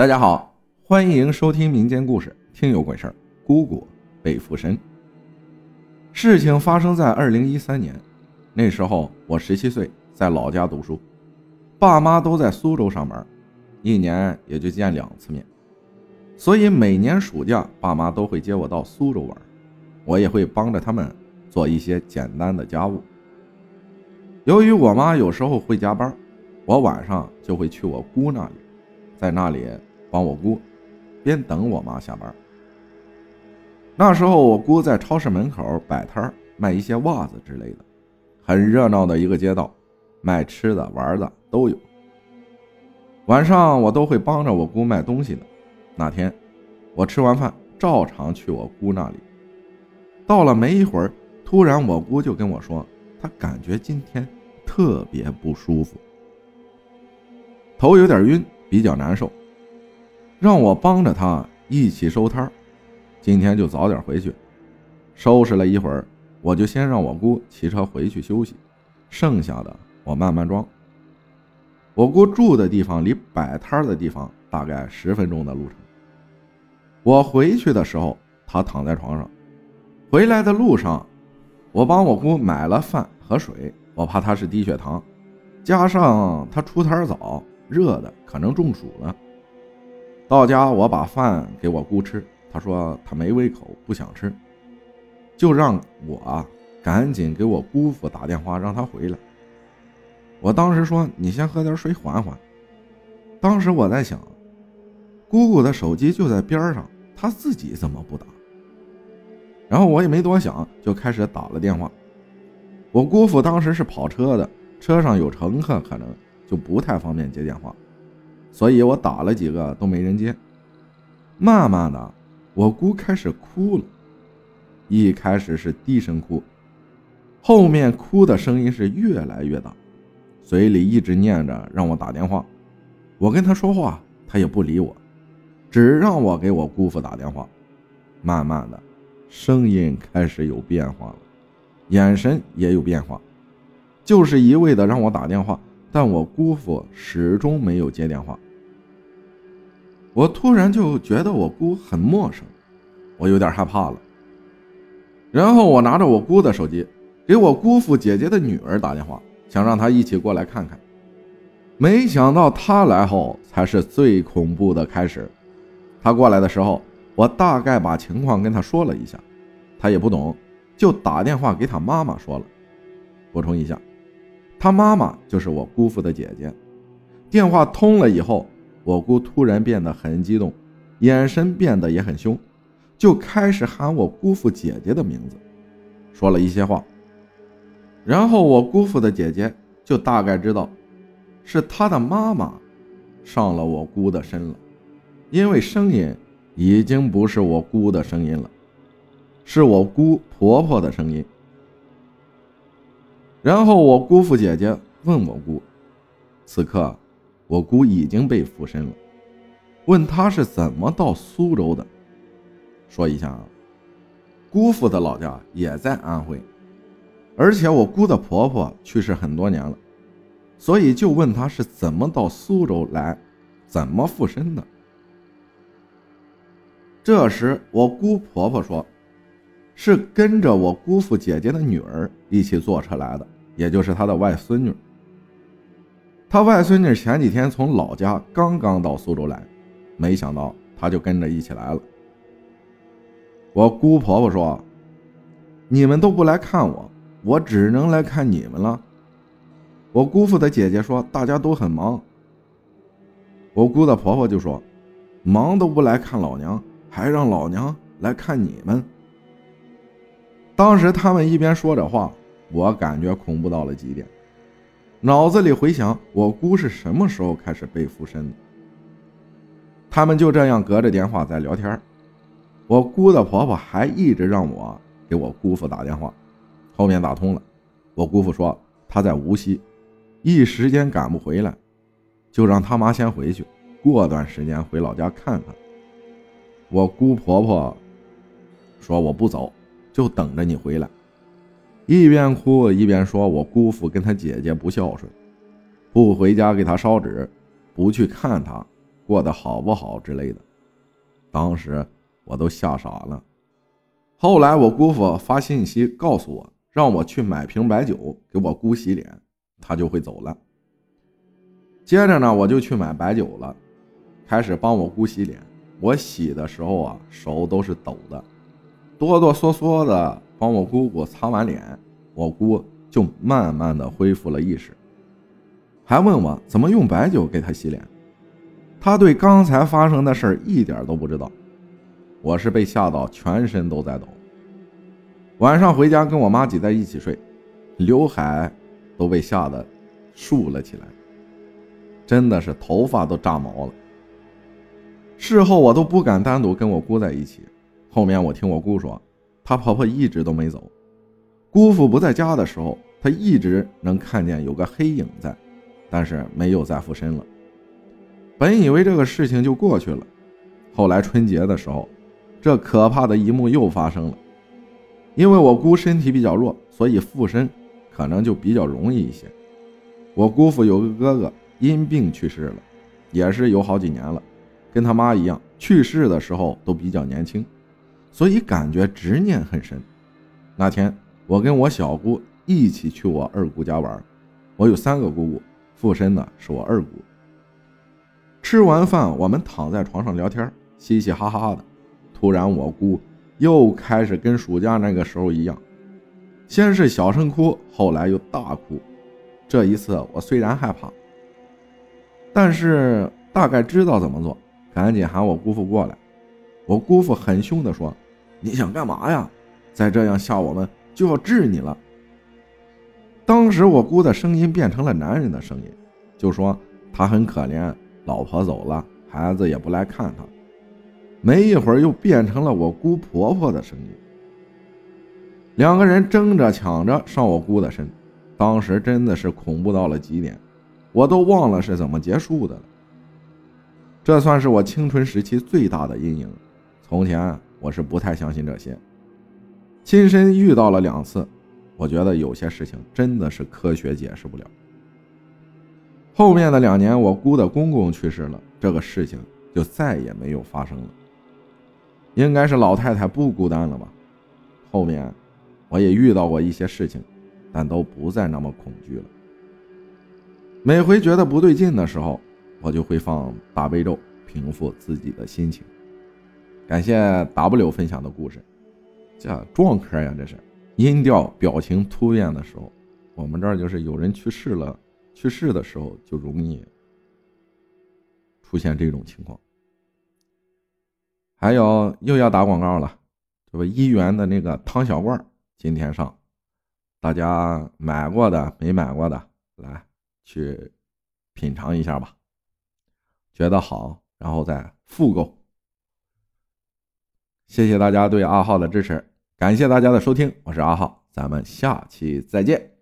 大家好，欢迎收听民间故事《听有鬼事儿》，姑姑被附身。事情发生在二零一三年，那时候我十七岁，在老家读书，爸妈都在苏州上班，一年也就见两次面，所以每年暑假，爸妈都会接我到苏州玩，我也会帮着他们做一些简单的家务。由于我妈有时候会加班，我晚上就会去我姑那里，在那里。帮我姑，边等我妈下班。那时候我姑在超市门口摆摊卖一些袜子之类的，很热闹的一个街道，卖吃的玩的都有。晚上我都会帮着我姑卖东西的。那天我吃完饭，照常去我姑那里。到了没一会儿，突然我姑就跟我说，她感觉今天特别不舒服，头有点晕，比较难受。让我帮着他一起收摊儿，今天就早点回去。收拾了一会儿，我就先让我姑骑车回去休息，剩下的我慢慢装。我姑住的地方离摆摊的地方大概十分钟的路程。我回去的时候，她躺在床上。回来的路上，我帮我姑买了饭和水，我怕她是低血糖，加上她出摊早，热的可能中暑了。到家，我把饭给我姑吃，她说她没胃口，不想吃，就让我赶紧给我姑父打电话，让他回来。我当时说：“你先喝点水，缓缓。”当时我在想，姑姑的手机就在边上，她自己怎么不打？然后我也没多想，就开始打了电话。我姑父当时是跑车的，车上有乘客，可能就不太方便接电话。所以我打了几个都没人接，慢慢的，我姑开始哭了，一开始是低声哭，后面哭的声音是越来越大，嘴里一直念着让我打电话，我跟他说话，他也不理我，只让我给我姑父打电话，慢慢的，声音开始有变化了，眼神也有变化，就是一味的让我打电话。但我姑父始终没有接电话，我突然就觉得我姑很陌生，我有点害怕了。然后我拿着我姑的手机，给我姑父姐姐的女儿打电话，想让她一起过来看看。没想到她来后才是最恐怖的开始。她过来的时候，我大概把情况跟她说了一下，她也不懂，就打电话给她妈妈说了。补充一下。他妈妈就是我姑父的姐姐。电话通了以后，我姑突然变得很激动，眼神变得也很凶，就开始喊我姑父姐姐的名字，说了一些话。然后我姑父的姐姐就大概知道，是他的妈妈上了我姑的身了，因为声音已经不是我姑的声音了，是我姑婆婆的声音。然后我姑父姐姐问我姑，此刻我姑已经被附身了，问她是怎么到苏州的。说一下啊，姑父的老家也在安徽，而且我姑的婆婆去世很多年了，所以就问她是怎么到苏州来，怎么附身的。这时我姑婆婆说。是跟着我姑父姐姐的女儿一起坐车来的，也就是他的外孙女。他外孙女前几天从老家刚刚到苏州来，没想到他就跟着一起来了。我姑婆婆说：“你们都不来看我，我只能来看你们了。”我姑父的姐姐说：“大家都很忙。”我姑的婆婆就说：“忙都不来看老娘，还让老娘来看你们。”当时他们一边说着话，我感觉恐怖到了极点，脑子里回想我姑是什么时候开始被附身的。他们就这样隔着电话在聊天，我姑的婆婆还一直让我给我姑父打电话，后面打通了，我姑父说他在无锡，一时间赶不回来，就让他妈先回去，过段时间回老家看看。我姑婆婆说我不走。就等着你回来，一边哭一边说：“我姑父跟他姐姐不孝顺，不回家给他烧纸，不去看他，过得好不好之类的。当时我都吓傻了。后来我姑父发信息告诉我，让我去买瓶白酒给我姑洗脸，他就会走了。接着呢，我就去买白酒了，开始帮我姑洗脸。我洗的时候啊，手都是抖的，哆哆嗦嗦的帮我姑姑擦完脸，我姑就慢慢的恢复了意识，还问我怎么用白酒给她洗脸。她对刚才发生的事一点都不知道，我是被吓到全身都在抖。晚上回家跟我妈挤在一起睡，刘海都被吓得竖了起来，真的是头发都炸毛了。事后我都不敢单独跟我姑在一起。后面我听我姑说，她婆婆一直都没走，姑父不在家的时候，她一直能看见有个黑影在，但是没有再附身了。本以为这个事情就过去了，后来春节的时候，这可怕的一幕又发生了。因为我姑身体比较弱，所以附身可能就比较容易一些。我姑父有个哥哥因病去世了，也是有好几年了。跟他妈一样，去世的时候都比较年轻，所以感觉执念很深。那天我跟我小姑一起去我二姑家玩，我有三个姑姑，附身的是我二姑。吃完饭，我们躺在床上聊天，嘻嘻哈哈的。突然，我姑又开始跟暑假那个时候一样，先是小声哭，后来又大哭。这一次，我虽然害怕，但是大概知道怎么做。赶紧喊我姑父过来。我姑父很凶地说：“你想干嘛呀？再这样吓我们，就要治你了。”当时我姑的声音变成了男人的声音，就说他很可怜，老婆走了，孩子也不来看他。没一会儿又变成了我姑婆婆的声音，两个人争着抢着上我姑的身，当时真的是恐怖到了极点，我都忘了是怎么结束的了。这算是我青春时期最大的阴影。从前我是不太相信这些，亲身遇到了两次，我觉得有些事情真的是科学解释不了。后面的两年，我姑的公公去世了，这个事情就再也没有发生了。应该是老太太不孤单了吧？后面我也遇到过一些事情，但都不再那么恐惧了。每回觉得不对劲的时候。我就会放大悲咒，平复自己的心情。感谢 W 分享的故事，这壮科呀，这是音调表情突变的时候，我们这儿就是有人去世了，去世的时候就容易出现这种情况。还有又要打广告了，这不一元的那个汤小罐今天上，大家买过的没买过的来去品尝一下吧。觉得好，然后再复购。谢谢大家对阿浩的支持，感谢大家的收听，我是阿浩，咱们下期再见。